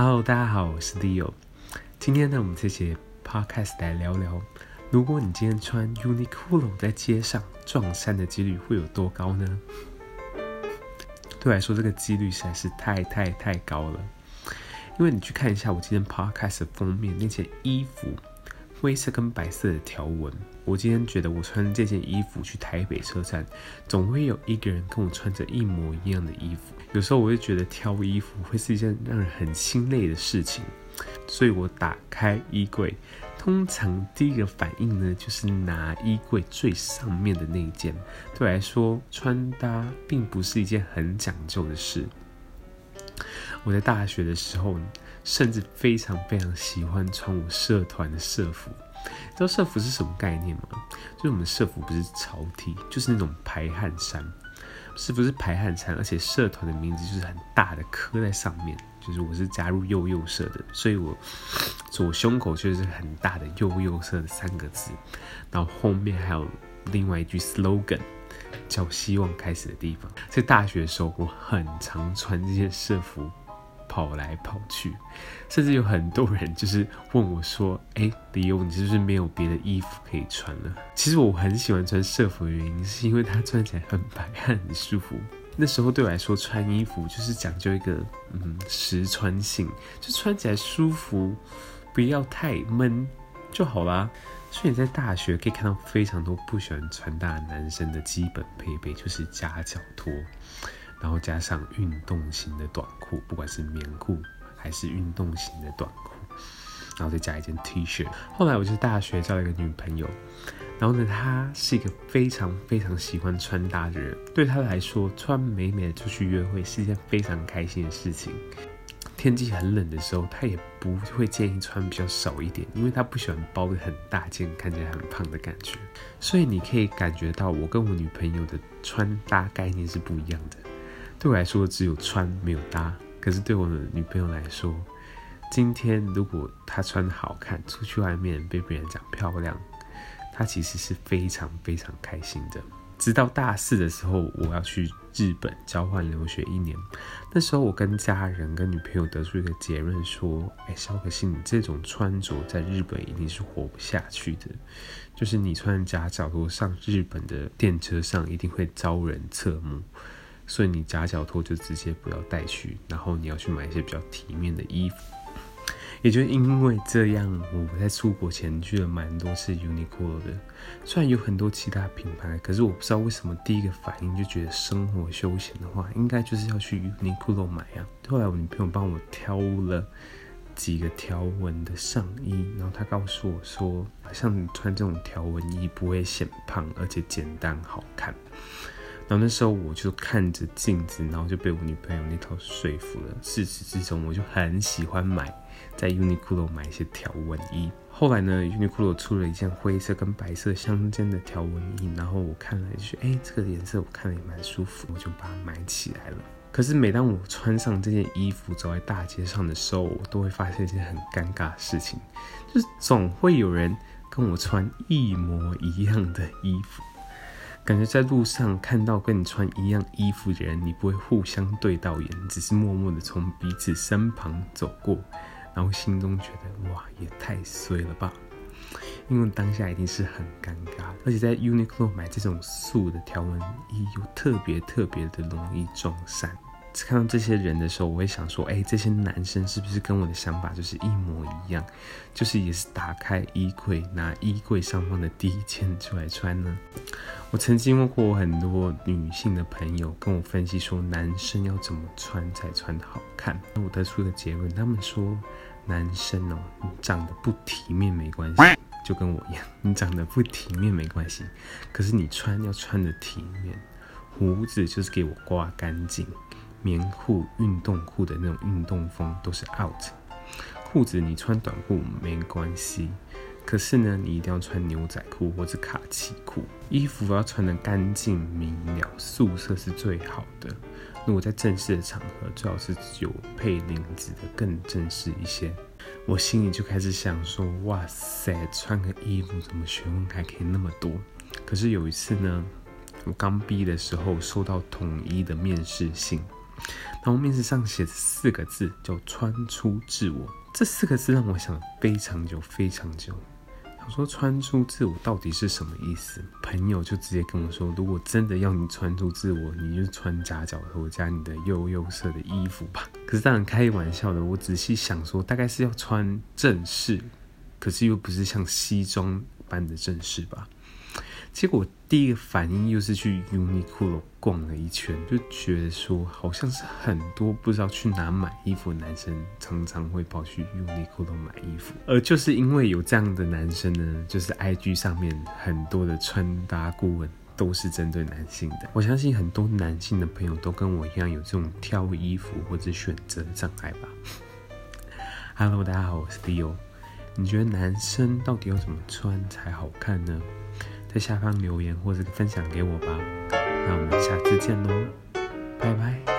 Hello，大家好，我是 Leo。今天呢，我们这节 Podcast 来聊聊，如果你今天穿 Uniqlo 在街上撞衫的几率会有多高呢？对我来说，这个几率实在是太太太高了。因为你去看一下我今天 Podcast 的封面那件衣服，灰色跟白色的条纹。我今天觉得我穿这件衣服去台北车站，总会有一个人跟我穿着一模一样的衣服。有时候我会觉得挑衣服会是一件让人很心累的事情，所以我打开衣柜，通常第一个反应呢就是拿衣柜最上面的那一件。对我来说，穿搭并不是一件很讲究的事。我在大学的时候，甚至非常非常喜欢穿我社团的社服。知道社服是什么概念吗？就是我们社服不是朝 T，就是那种排汗衫，是不是排汗衫？而且社团的名字就是很大的刻在上面，就是我是加入幼幼社的，所以我左胸口就是很大的幼幼社的三个字，然后后面还有另外一句 slogan，叫希望开始的地方。在大学的时候，我很常穿这些社服。跑来跑去，甚至有很多人就是问我说：“哎，李优，你是不是没有别的衣服可以穿了？”其实我很喜欢穿社服的原因，是因为它穿起来很白、很舒服。那时候对我来说，穿衣服就是讲究一个嗯实穿性，就穿起来舒服，不要太闷就好啦。所以你在大学可以看到非常多不喜欢穿搭的男生的基本配备，就是夹脚拖。然后加上运动型的短裤，不管是棉裤还是运动型的短裤，然后再加一件 T 恤。后来我就是大学交了一个女朋友，然后呢，她是一个非常非常喜欢穿搭的人。对她来说，穿美美的出去约会是一件非常开心的事情。天气很冷的时候，她也不会建议穿比较少一点，因为她不喜欢包的很大件，看起来很胖的感觉。所以你可以感觉到，我跟我女朋友的穿搭概念是不一样的。对我来说，只有穿没有搭。可是对我的女朋友来说，今天如果她穿得好看，出去外面被别人讲漂亮，她其实是非常非常开心的。直到大四的时候，我要去日本交换留学一年。那时候，我跟家人、跟女朋友得出一个结论，说：“哎，小可心，你这种穿着在日本一定是活不下去的。就是你穿夹脚拖上日本的电车上，一定会招人侧目。”所以你夹脚拖就直接不要带去，然后你要去买一些比较体面的衣服。也就因为这样，我在出国前去了蛮多次 Uniqlo 的。虽然有很多其他品牌，可是我不知道为什么第一个反应就觉得生活休闲的话，应该就是要去 Uniqlo 买啊。后来我女朋友帮我挑了几个条纹的上衣，然后她告诉我说，像你穿这种条纹衣不会显胖，而且简单好看。然后那时候我就看着镜子，然后就被我女朋友那套说服了。自始至终，我就很喜欢买在 Uniqlo 买一些条纹衣。后来呢，Uniqlo 出了一件灰色跟白色相间的条纹衣，然后我看了就觉得，哎，这个颜色我看了也蛮舒服，我就把它买起来了。可是每当我穿上这件衣服走在大街上的时候，我都会发现一件很尴尬的事情，就是总会有人跟我穿一模一样的衣服。感觉在路上看到跟你穿一样衣服的人，你不会互相对到眼，只是默默的从彼此身旁走过，然后心中觉得哇，也太衰了吧！因为当下一定是很尴尬，而且在 Uniqlo 买这种素的条纹衣，又特别特别的容易撞衫。看到这些人的时候，我会想说，哎，这些男生是不是跟我的想法就是一模一样？就是也是打开衣柜，拿衣柜上方的第一件出来穿呢？我曾经问过我很多女性的朋友，跟我分析说，男生要怎么穿才穿得好看？我得出的结论，他们说，男生哦，你长得不体面没关系，就跟我一样，你长得不体面没关系，可是你穿要穿得体面，胡子就是给我刮干净。棉裤、运动裤的那种运动风都是 out，裤子你穿短裤没关系，可是呢，你一定要穿牛仔裤或者卡其裤。衣服要穿的干净明了，素色是最好的。如果在正式的场合，最好是有配领子的，更正式一些。我心里就开始想说，哇塞，穿个衣服怎么学问还可以那么多？可是有一次呢，我刚毕业的时候收到统一的面试信。然后面试上写着四个字，叫“穿出自我”。这四个字让我想了非常久，非常久。想说“穿出自我”到底是什么意思？朋友就直接跟我说：“如果真的要你穿出自我，你就穿夹脚拖加你的幼幼色的衣服吧。”可是当然开玩笑的。我仔细想说，大概是要穿正式，可是又不是像西装般的正式吧。结果第一个反应又是去 Uniqlo 逛了一圈，就觉得说好像是很多不知道去哪买衣服的男生常常会跑去 Uniqlo 买衣服，而就是因为有这样的男生呢，就是 IG 上面很多的穿搭顾问都是针对男性的。我相信很多男性的朋友都跟我一样有这种挑衣服或者选择障碍吧。Hello，大家好，我是 Leo。你觉得男生到底要怎么穿才好看呢？在下方留言或者分享给我吧，那我们下次见喽，拜拜。